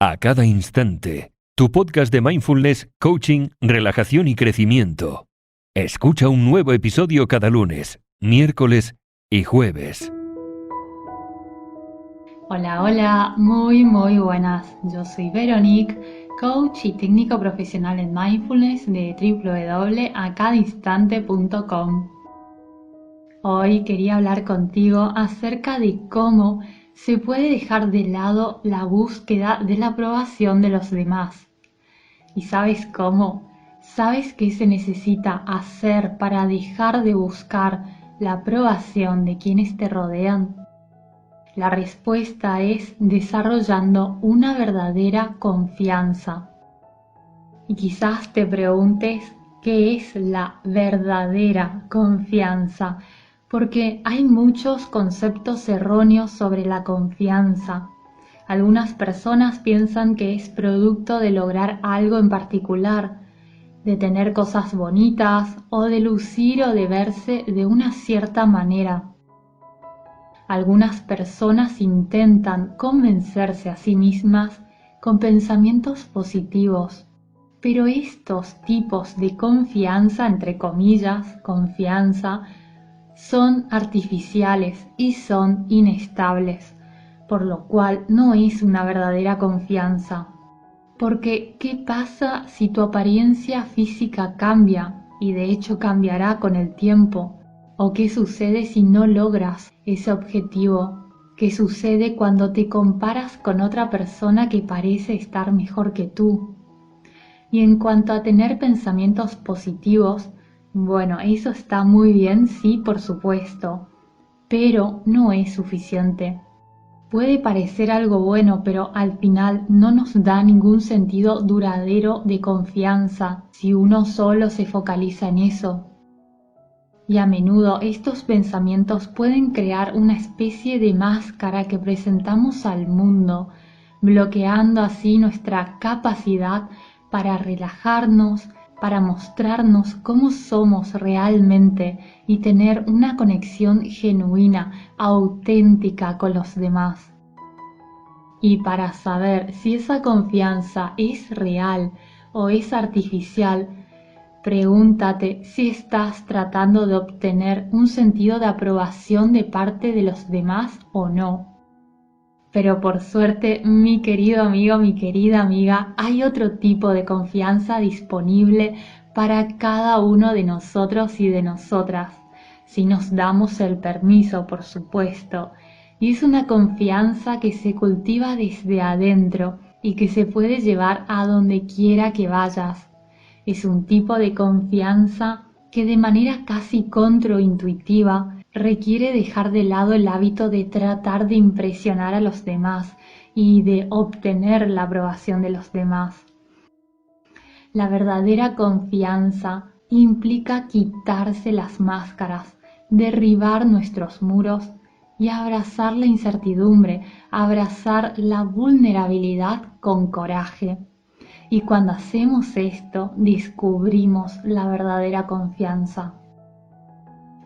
a cada instante. Tu podcast de mindfulness, coaching, relajación y crecimiento. Escucha un nuevo episodio cada lunes, miércoles y jueves. Hola, hola, muy, muy buenas. Yo soy Veronique, coach y técnico profesional en mindfulness de www.acadinstante.com. Hoy quería hablar contigo acerca de cómo se puede dejar de lado la búsqueda de la aprobación de los demás. ¿Y sabes cómo? ¿Sabes qué se necesita hacer para dejar de buscar la aprobación de quienes te rodean? La respuesta es desarrollando una verdadera confianza. Y quizás te preguntes qué es la verdadera confianza porque hay muchos conceptos erróneos sobre la confianza. Algunas personas piensan que es producto de lograr algo en particular, de tener cosas bonitas o de lucir o de verse de una cierta manera. Algunas personas intentan convencerse a sí mismas con pensamientos positivos, pero estos tipos de confianza, entre comillas, confianza, son artificiales y son inestables, por lo cual no es una verdadera confianza. Porque, ¿qué pasa si tu apariencia física cambia y de hecho cambiará con el tiempo? ¿O qué sucede si no logras ese objetivo? ¿Qué sucede cuando te comparas con otra persona que parece estar mejor que tú? Y en cuanto a tener pensamientos positivos, bueno, eso está muy bien, sí, por supuesto, pero no es suficiente. Puede parecer algo bueno, pero al final no nos da ningún sentido duradero de confianza si uno solo se focaliza en eso. Y a menudo estos pensamientos pueden crear una especie de máscara que presentamos al mundo, bloqueando así nuestra capacidad para relajarnos, para mostrarnos cómo somos realmente y tener una conexión genuina, auténtica con los demás. Y para saber si esa confianza es real o es artificial, pregúntate si estás tratando de obtener un sentido de aprobación de parte de los demás o no. Pero por suerte, mi querido amigo, mi querida amiga, hay otro tipo de confianza disponible para cada uno de nosotros y de nosotras, si nos damos el permiso, por supuesto. Y es una confianza que se cultiva desde adentro y que se puede llevar a donde quiera que vayas. Es un tipo de confianza que de manera casi controintuitiva requiere dejar de lado el hábito de tratar de impresionar a los demás y de obtener la aprobación de los demás. La verdadera confianza implica quitarse las máscaras, derribar nuestros muros y abrazar la incertidumbre, abrazar la vulnerabilidad con coraje. Y cuando hacemos esto, descubrimos la verdadera confianza.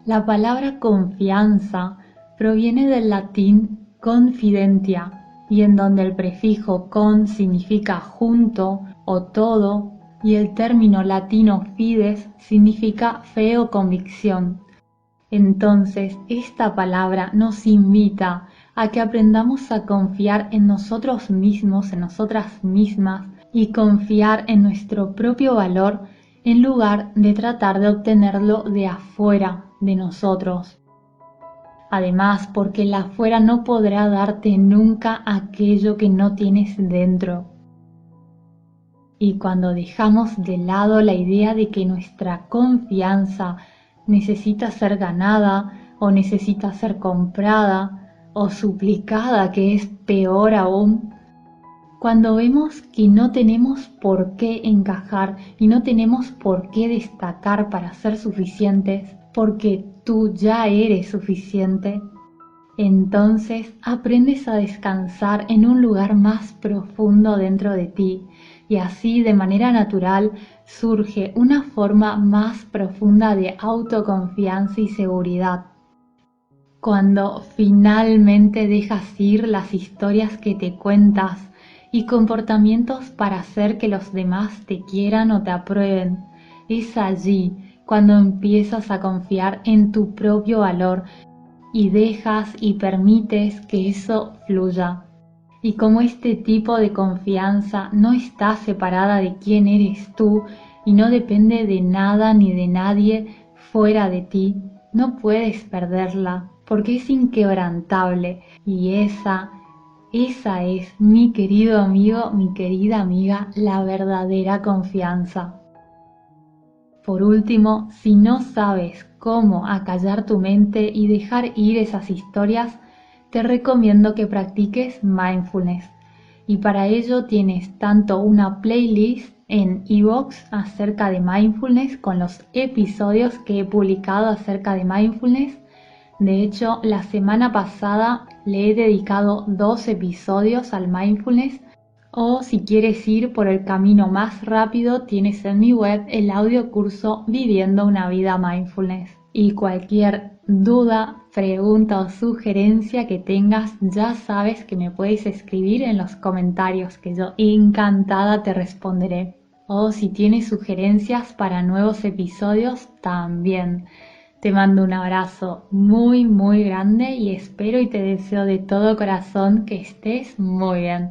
La palabra confianza proviene del latín confidentia y en donde el prefijo con significa junto o todo y el término latino fides significa fe o convicción. Entonces, esta palabra nos invita a que aprendamos a confiar en nosotros mismos, en nosotras mismas, y confiar en nuestro propio valor en lugar de tratar de obtenerlo de afuera de nosotros. Además, porque el afuera no podrá darte nunca aquello que no tienes dentro. Y cuando dejamos de lado la idea de que nuestra confianza necesita ser ganada o necesita ser comprada o suplicada, que es peor aún, cuando vemos que no tenemos por qué encajar y no tenemos por qué destacar para ser suficientes, porque tú ya eres suficiente, entonces aprendes a descansar en un lugar más profundo dentro de ti y así de manera natural surge una forma más profunda de autoconfianza y seguridad. Cuando finalmente dejas ir las historias que te cuentas y comportamientos para hacer que los demás te quieran o te aprueben. Es allí cuando empiezas a confiar en tu propio valor y dejas y permites que eso fluya. Y como este tipo de confianza no está separada de quién eres tú y no depende de nada ni de nadie fuera de ti, no puedes perderla porque es inquebrantable y esa, esa es, mi querido amigo, mi querida amiga, la verdadera confianza. Por último, si no sabes cómo acallar tu mente y dejar ir esas historias, te recomiendo que practiques mindfulness. Y para ello tienes tanto una playlist en Evox acerca de mindfulness con los episodios que he publicado acerca de mindfulness. De hecho, la semana pasada le he dedicado dos episodios al mindfulness o si quieres ir por el camino más rápido, tienes en mi web el audio curso Viviendo una vida mindfulness. Y cualquier duda, pregunta o sugerencia que tengas, ya sabes que me puedes escribir en los comentarios, que yo encantada te responderé. O si tienes sugerencias para nuevos episodios, también. Te mando un abrazo muy, muy grande y espero y te deseo de todo corazón que estés muy bien.